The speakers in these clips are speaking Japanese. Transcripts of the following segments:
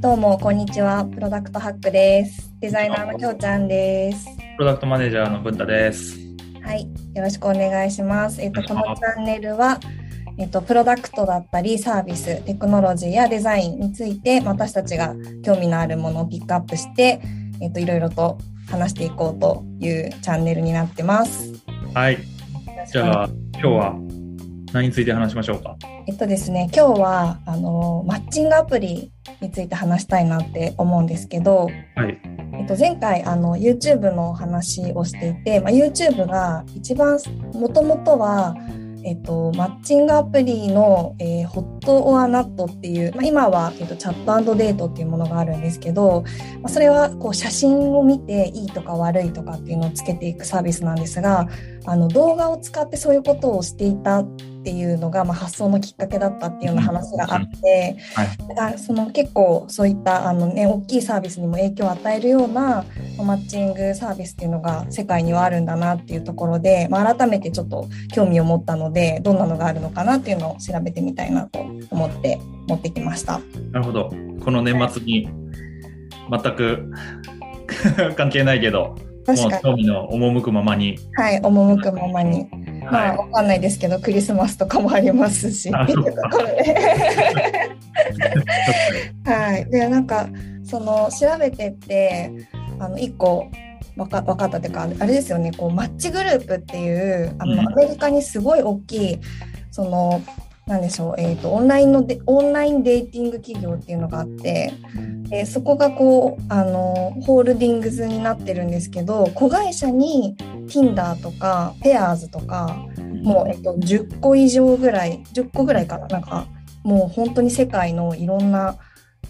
どうもこんにちは。プロダクトハックです。デザイナーのきょうちゃんです。プロダクトマネージャーの文太です。はい、よろしくお願いします。えっとこのチャンネルはえっとプロダクトだったりサービス、テクノロジーやデザインについて私たちが興味のあるものをピックアップして、えっといろいろと話していこうというチャンネルになってます。はい。じゃあ、今日は何について話しましょうか？えっとですね、今日はあのマッチングアプリについて話したいなって思うんですけど、はい。えっと、前回あの YouTube の話をしていて、まあ、YouTube が一番もともとは、えっと、マッチングアプリの、えー、ホット・オア・ナットっていう、まあ、今は、えっと、チャットデートっていうものがあるんですけど、まあ、それはこう写真を見ていいとか悪いとかっていうのをつけていくサービスなんですがあの動画を使ってそういうことをしていたっていうのが、まあ、発想のきっかけだったっていうような話があって、はいあその結構そういったあの、ね、大きいサービスにも影響を与えるようなまあマッチングサービスっていうのが世界にはあるんだなっていうところで、まあ、改めてちょっと興味を持ったのでどんなのがあるのかなっていうのを調べてみたいなと思って持ってきました。なるほど。この年末に全く 関係ないけど、も確かにう興味の赴くままに。はい、赴くままに。まあ、はわかんないですけど、クリスマスとかもありますし。はい。で、なんか、その、調べてって、あの、一個、わか分かったっていうか、あれですよね、こう、マッチグループっていう、あの、うんアメリカにすごい大きい、その、なんでしょう、えっ、と、オンラインので、オンラインデーティング企業っていうのがあって、でそこがこうあのホールディングスになってるんですけど子会社に Tinder とか Pairs とかもう、えっと、10個以上ぐらい10個ぐらいかな。なんかもう本当に世界のいろんな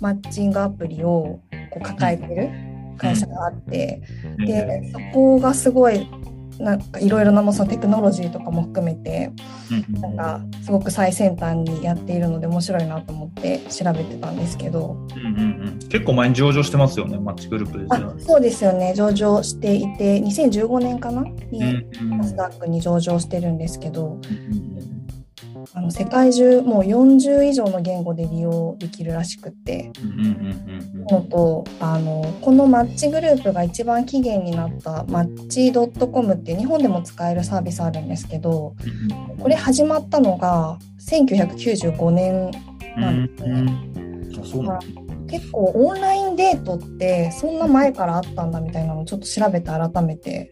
マッチングアプリをこう抱えてる会社があって、でそこがすごいなんかいろいろなそのテクノロジーとかも含めてうんなんかすごく最先端にやっているので面白いなと思って調べてたんですけど。うんうんうん。結構前に上場してますよね、マッチグループですあよね。そうですよね。上場していて2015年かな？にうんうんナスダックに上場してるんですけど。うんあの世界中もう40以上の言語で利用できるらしくって。のとあのこのマッチグループが一番起源になったマッチ .com って日本でも使えるサービスあるんですけどうんこれ始まったのが1995年なんですね。結構オンラインデートってそんな前からあったんだみたいなのをちょっと調べて改めて。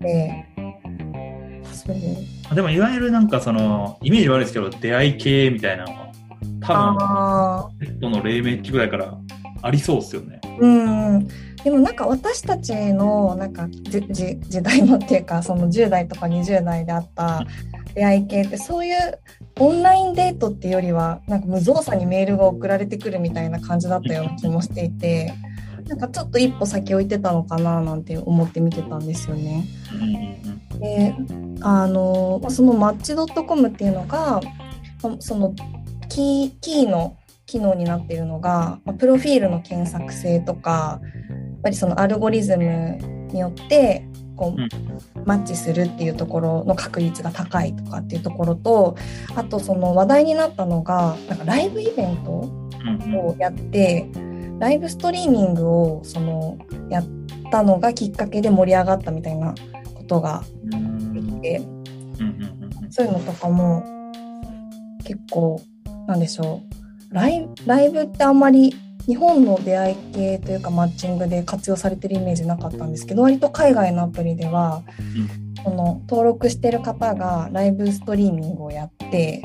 でそうでもいわゆるなんかそのイメージ悪いですけど出会い系みたいなのは多分あペットの黎明期ぐらいからありそうですよね。ーうんでもなんか私たちのなんかじじ時代のっていうかその10代とか20代であった出会い系ってそういうオンラインデートっていうよりはなんか無造作にメールが送られてくるみたいな感じだったような気もしていてなんかちょっと一歩先置いてたのかななんて思って見てたんですよね。であのそのマッチ .com っていうのがそのキーキーの機能になっているのがまあプロフィールの検索性とかやっぱりそのアルゴリズムによってこう、うん。マッチするっていうところの確率が高いとかっていうところとあとその話題になったのがなんかライブイベントをやってライブストリーミングをそのやったのがきっかけで盛り上がったみたいなことがうん。できてそういうのとかも結構なんでしょう。ライライブってあんまり日本の出会い系というかマッチングで活用されてるイメージなかったんですけど割と海外のアプリでは、この登録してる方がライブストリーミングをやって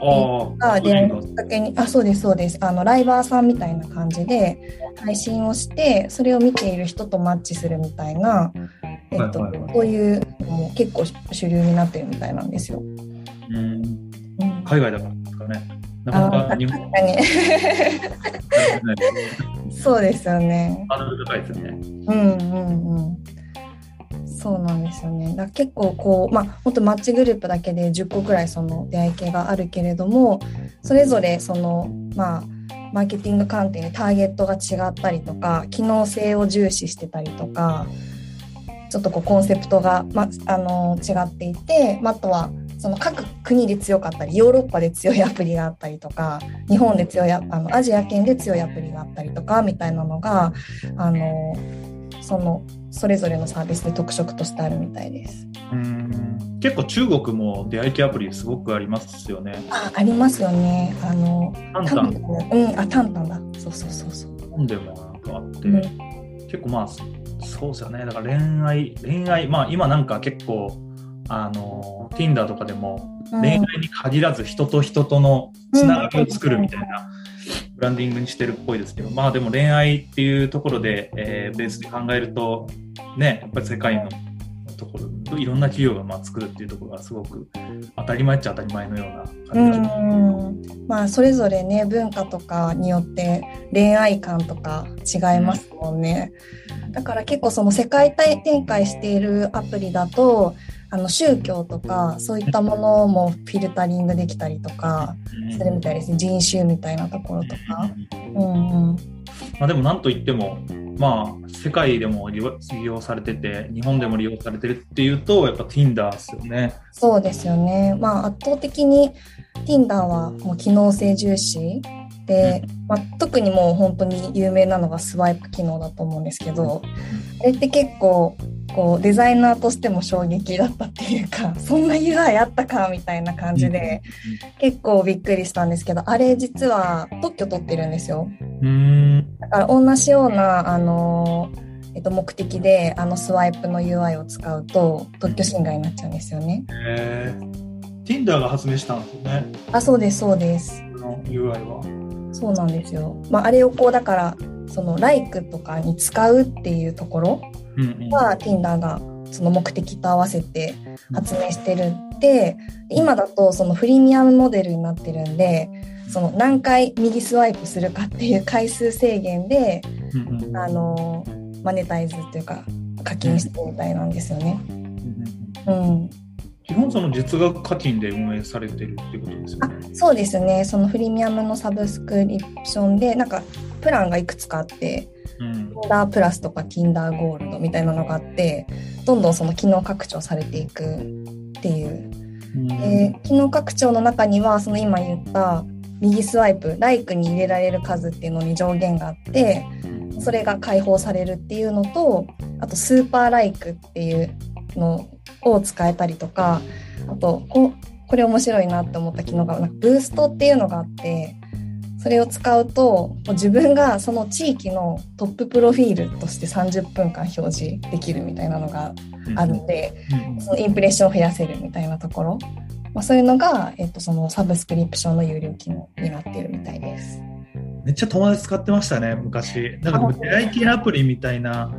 ああ、あ出会いのきっかけにあそうですそうです。あのライバーさんみたいな感じで配信をしてそれを見ている人とマッチするみたいな、えっとはいはいはいそういうのも結構主流になってるみたいなんですよ。うんうん海外だからですかね。なかなか日本確かに そうですよね。ハードル高いですよね。うんうんうん。そうなんですよね。だ結構こうまあ本当マッチグループだけで10個くらいその出会い系があるけれども、それぞれそのまあマーケティング観点でターゲットが違ったりとか、機能性を重視してたりとか、ちょっとこうコンセプトがまあの違っていて、まあ、あとはその各国で強かったりヨーロッパで強いアプリがあったりとか日本で強いあのアジア圏で強いアプリがあったりとかみたいなのがあのそのそれぞれのサービスで特色としてあるみたいです。うん結構中国も出会い系アプリすごくありますよね。あありますよね。あのタンタン。うん、あタンタンだ。そうそうそうそう。本でもなんかあって、うん、結構まあそうですよね。だから恋愛恋愛まあ今なんか結構あの Tinder とかでも恋愛に限らず人と人とのつながりを作るみたいなブランディングにしてるっぽいですけど、まあでも恋愛っていうところで、えー、ベースで考えるとねやっぱり世界のところいろんな企業がまあ作るっていうところがすごく当たり前っちゃ当たり前のような感じ。うんまあそれぞれね文化とかによって恋愛観とか違いますもんね、うん、だから結構その世界展開しているアプリだとあの宗教とかそういったものもフィルタリングできたりとかするみたいですね人種みたいなところとか。うんうんまあ、でもなんといってもまあ、世界でも利用されてて、日本でも利用されてるっていうと、やっぱ Tinder ですよね。そうですよね。まあ、圧倒的に Tinder はもう機能性重視で、まあ、特にもう本当に有名なのがスワイプ機能だと思うんですけど、あれって結構こうデザイナーとしても衝撃だったっていうか そんな UI あったかみたいな感じで、結構びっくりしたんですけどあれ実は特許取ってるんですよ。だから同じようなあの、えっと、目的であのスワイプの UI を使うと特許侵害になっちゃうんですよね。へえ。Tinder が発明したんですよね。あそうですそうです。の UI は。そうなんですよ。まあ、あれをこうだからその Like とかに使うっていうところは、Tinder がその目的と合わせて発明してるって、今だとそのフリミアムモデルになってるんでその何回右スワイプするかっていう回数制限で、あのマネタイズというか課金してみたいなんですよね。うん、うん基本その月額課金で運営されてるっていうことですよね。そうですね。そのフリミアムのサブスクリプションで、なんかプランがいくつかあって、うん、Tinder プラスとか Tinder ゴールドみたいなのがあって、どんどんその機能拡張されていくっていう。うん、で機能拡張の中には、その今言った右スワイプ、ライクに入れられる数っていうのに上限があって、それが解放されるっていうのと、あとスーパーライクっていうのを使えたりとかあとここれ面白いなって思った機能がなんかブーストっていうのがあってそれを使うと自分がその地域のトッププロフィールとして30分間表示できるみたいなのがあるんで、そのインプレッションを増やせるみたいなところ、まあ、そういうのが、えっと、そのサブスクリプションの有料機能になっているみたいです。めっちゃ友達使ってましたね、昔。なんか出会い系アプリみたいな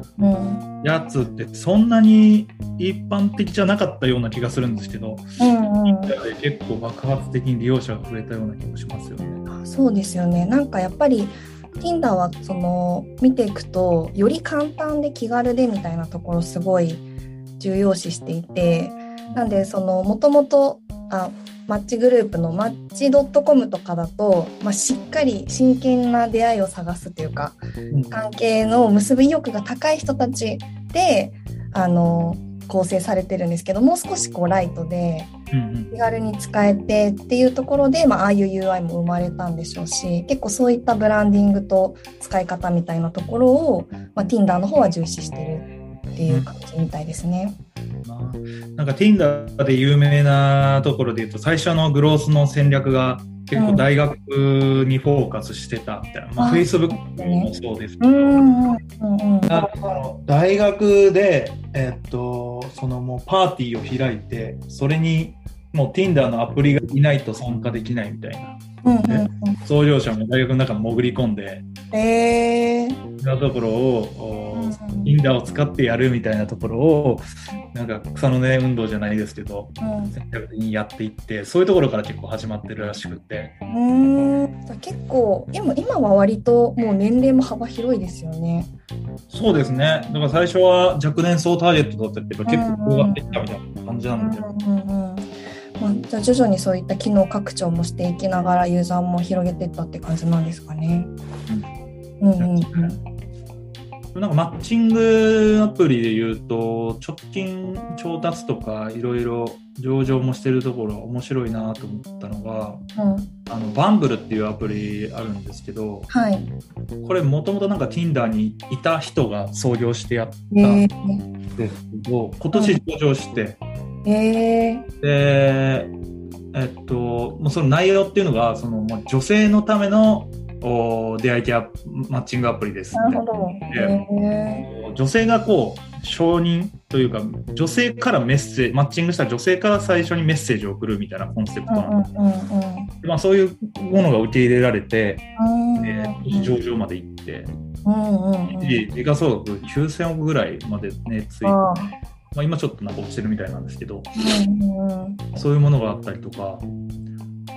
やつってそんなに一般的じゃなかったような気がするんですけど、うんうん、結構爆発的に利用者が増えたような気もしますよね。そうですよね。なんかやっぱり Tinder はその見ていくとより簡単で気軽でみたいなところすごい重要視していてなんでそのもともとあマッチグループのマッチ .com とかだと、まあ、しっかり真剣な出会いを探すというか、関係の結び意欲が高い人たちであの構成されてるんですけどもう少しこうライトで気軽に使えてっていうところで、まあ、ああいう UI も生まれたんでしょうし結構そういったブランディングと使い方みたいなところを、まあ、Tinder の方は重視してるっていう感じみたいですね。なんか Tinder で有名なところで言うと最初のグロースの戦略が結構大学にフォーカスしてたみたいな、うん、まあ、Facebook もそうです。けど、大学で、えっと、そのもうパーティーを開いてそれにもう Tinder のアプリがいないと参加できないみたいな、うんうんうん、創業者も大学の中に潜り込んで、えー、なところを、うんうん、Tinder を使ってやるみたいなところをなんか草の根運動じゃないですけど、うん、戦略にやっていってそういうところから結構始まってるらしくて。うん。結構今今は割ともう年齢も幅広いですよね。そうですね。だから最初は若年層ターゲットだったけど結構広がっていったみたいな感じなんで、うんうんうんまあ、じゃあ徐々にそういった機能拡張もしていきながらユーザーも広げていったって感じなんですかね。うん、うんうんうんなんかマッチングアプリで言うと、直近調達とかいろいろ上場もしてるところ面白いなと思ったのが、うん、あのバンブルっていうアプリあるんですけど、はい。これもともとなんか Tinder にいた人が創業してやったえんー、ですけど、今年上場して、えー、で、えっと、もうその内容っていうのが、そのもう女性のためのお出会い系アマッチングアプリですなるほど。でえ女性がこう承認というか女性からメッセージマッチングした女性から最初にメッセージを送るみたいなコンセプトー、なんでうんうんうん。す、まあ、そういうものが受け入れられて、うん。えー上場まで行って、うんうんうん。で時価総額9000億ぐらいまでねついて、あまあ、今ちょっとなんか落ちてるみたいなんですけどそういうものがあったりとか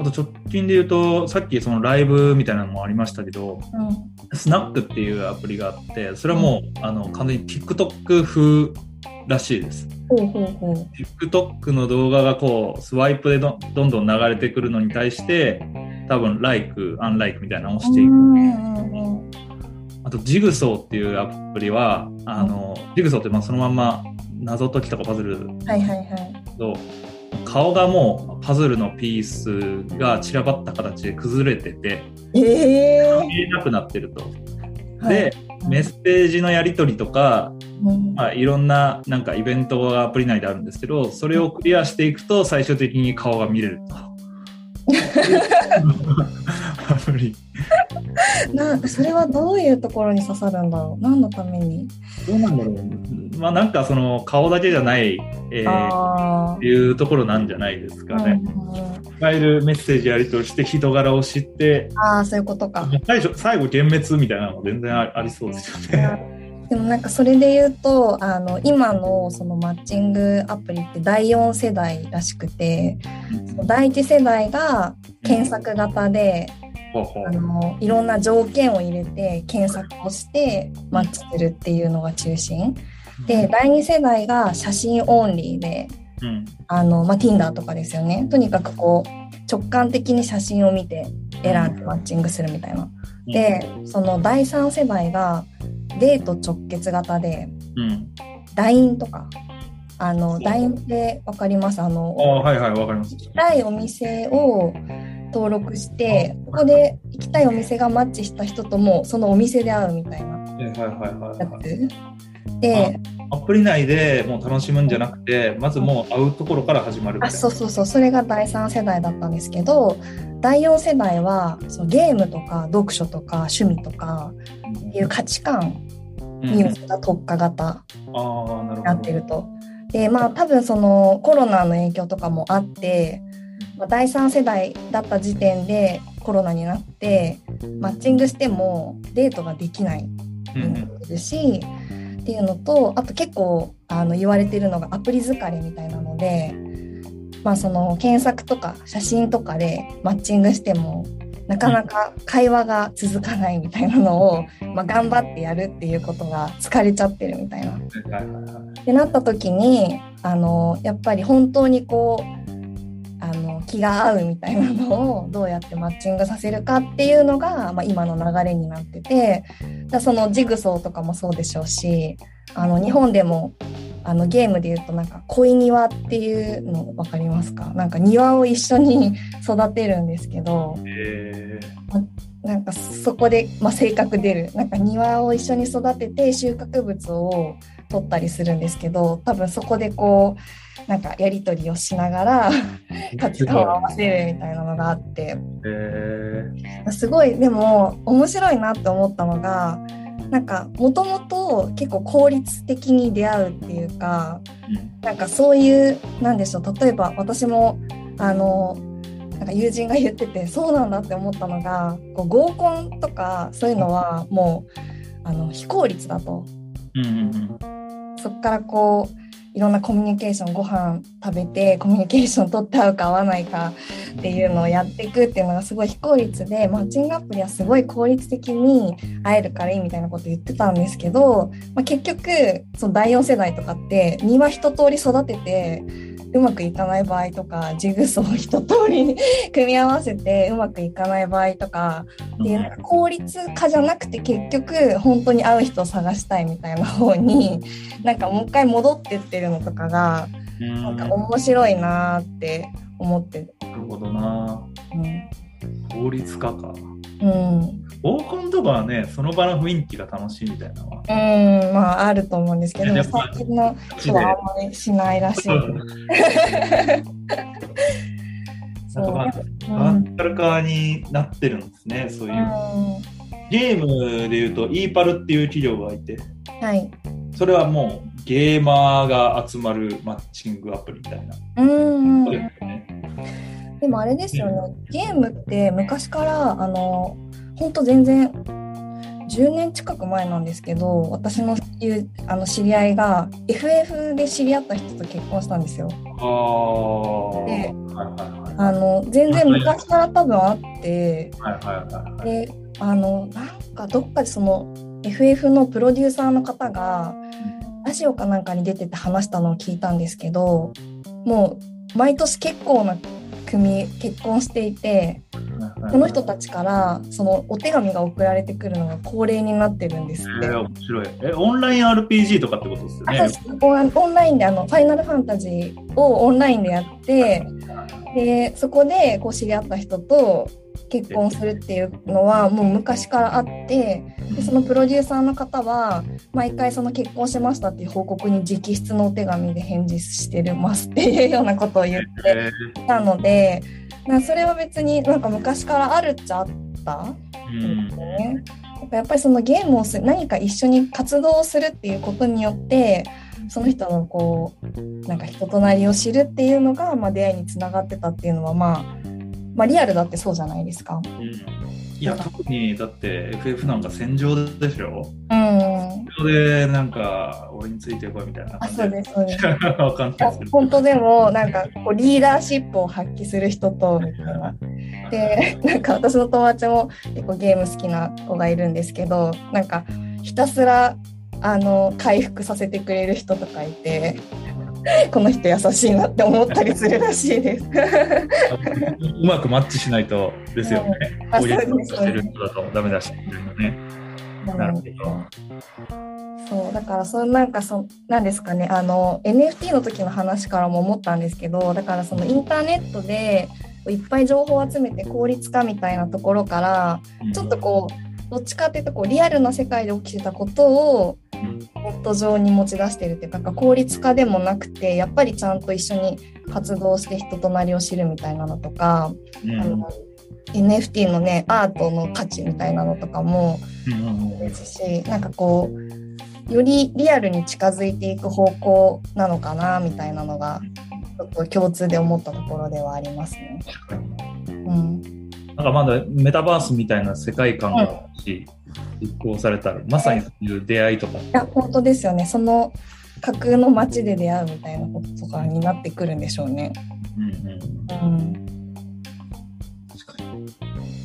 あと直近で言うとさっきそのライブみたいなのもありましたけどうん。スナックっていうアプリがあってそれはもう、あの完全に TikTok 風らしいです。ほうほうほう。TikTok の動画がこうスワイプでどどんどん流れてくるのに対して多分 Like、Unlike みたいなのを押していく。あとジグソーっていうアプリはあの、ジグソーってまあそのまんま謎解きとかパズルはいはいはい。と顔がもうパズルのピースが散らばった形で崩れててええ見えなくなってると。ー。で、メッセージのやり取りとか、うんまあ、いろんななんかイベントがアプリ内であるんですけどそれをクリアしていくと最終的に顔が見れると。アプリなそれはどういうところに刺さるんだろう？何のために？どうなんだろう、まあ、なんかその顔だけじゃない、えーあっていうところなんじゃないですかあ、ね。いわゆるメッセージやり取りして人柄を知ってあーそういうことか。最初最後幻滅みたいなのも全然あありそうですよね。でもなんかそれで言うとあの今のそのマッチングアプリって第4世代らしくて第1世代が検索型でほうほう。あのいろんな条件を入れて検索をしてマッチするっていうのが中心。で第2世代が写真オンリーでうん。あの、まあ、Tinder とかですよね。とにかくこう直感的に写真を見て選んでマッチングするみたいな。でその第3世代がデート直結型でうん LINE とか。あの LINE って分かります？あのああはいはいわかります。行きたいお店を登録してここで行きたいお店がマッチした人ともそのお店で会うみたいな。はいはいはいはいでアプリ内でもう楽しむんじゃなくてまずもう会うところから始まるみたあいな。そうそうそう。それが第3世代だったんですけど第4世代はそうゲームとか読書とか趣味とかっていう価値観うんに寄せた特化型ああなってると。でまあ多分そのコロナの影響とかもあって、まあ、第3世代だった時点でコロナになってマッチングしてもデートができないうん。になってるし、っていうのとあと結構あの言われてるのがアプリ疲れみたいなので、まあ、その検索とか写真とかでマッチングしてもなかなか会話が続かないみたいなのを、まあ、頑張ってやるっていうことが疲れちゃってるみたいな。ってなった時にあのやっぱり本当にこうあの気が合うみたいなのをどうやってマッチングさせるかっていうのが、まあ、今の流れになっててだそのジグソーとかもそうでしょうしあの日本でもあのゲームで言うとなんか恋庭っていうの分かりますか？なんか庭を一緒に 育てるんですけどえなんかそこで、まあ、性格出る。なんか庭を一緒に育てて収穫物を取ったりするんですけど多分そこでこうなんかやり取りをしながらー、価値観を合わせるみたいなのがあって。えー。すごいでも面白いなって思ったのがなんかもともと結構効率的に出会うっていうかうん。なんかそういうなんでしょう例えば私もあのなんか友人が言っててそうなんだって思ったのがこう合コンとかそういうのはもうあの非効率だと。うんうんそこからこういろんなコミュニケーションご飯食べてコミュニケーション取って合うか合わないかっていうのをやっていくっていうのがすごい非効率でマッチングアプリはすごい効率的に会えるからいいみたいなこと言ってたんですけど、まあ、結局その第4世代とかって庭一通り育ててうまくいかない場合とかジグソーを一通り 組み合わせてうまくいかない場合とかっていうなんか効率化じゃなくて結局本当に会う人を探したいみたいな方になんかもう一回戻ってってるのとかがなんか面白いなって思ってなるほどな。効率化か。うん。合コンとかはね、その場の雰囲気が楽しいみたいなのは。うん、まああると思うんですけど、最近の人はあんまりしないらしい。なんかまあ、バーチャル化になってるんですね、そういう。ゲームでいうと、イーパルっていう企業がいて、はい。それはもうゲーマーが集まるマッチングアプリみたいな。うん、ね。でもあれですよね、ゲームって昔から、あの、本当全然、10年近く前なんですけど、私のいうあの知り合いが FF で知り合った人と結婚したんですよ。で。あの全然昔から多分あって。であのなんかどっかでその FF のプロデューサーの方がラジオかなんかに出てて話したのを聞いたんですけどもう毎年結構な組結婚していてこの人たちからそのお手紙が送られてくるのが恒例になってるんですって。えー、面白い。え、オンライン RPG とかってことですよね？オンラインであの「ファイナルファンタジー」をオンラインでやってでそこでこう知り合った人と結婚するっていうのはもう昔からあってでそのプロデューサーの方は毎回その結婚しましたっていう報告に直筆のお手紙で返事してるますっていうようなことを言ってえたのでなそれは別になんか昔からあるっちゃあったん。ね。やっぱりそのゲームをする何か一緒に活動をするっていうことによってその人のこうなんか人となりを知るっていうのが、まあ、出会いにつながってたっていうのは、まあ、まあリアルだってそうじゃないですか。うんいや、特にだって FF なんか戦場でしょ？うん、それでなんか、俺についてこいみたいなあそうですそうです。わかんない。本当でもなんかこうリーダーシップを発揮する人とみたいな。でなんか私の友達も結構ゲーム好きな子がいるんですけどなんかひたすらあの回復させてくれる人とかいて この人優しいなって思ったりするらしいです。うまくマッチしないとですよね。あこういうそうですしてる人だとダメだしね。なるほど。そうだからそのなんかそなんですかねあの NFT の時の話からも思ったんですけどだからそのインターネットでいっぱい情報を集めて効率化みたいなところからちょっとこうどっちかっていうとこうリアルな世界で起きてたことをうん、ネット上に持ち出してるっていうか効率化でもなくてやっぱりちゃんと一緒に活動して人となりを知るみたいなのとか、うん。あの NFT のねアートの価値みたいなのとかもうん。ですしなん。かこうよりリアルに近づいていく方向なのかなみたいなのがちょっと共通で思ったところではありますね。うん、なんかまだメタバースみたいな世界観がもし実行されたら、まさにそういう出会いとか、いや本当ですよねその架空の街で出会うみたいなこととかになってくるんでしょうね。うんうん、うん確かに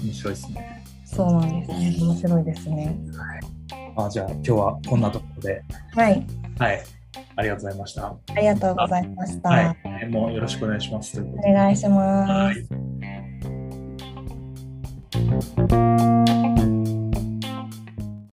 面白いですね。そうなんですね。面白いですね。あじゃあ今日はこんなところで、はい、はい、ありがとうございました。ありがとうございました。はい、もうよろしくお願いします。おで願いします。はい Thank you.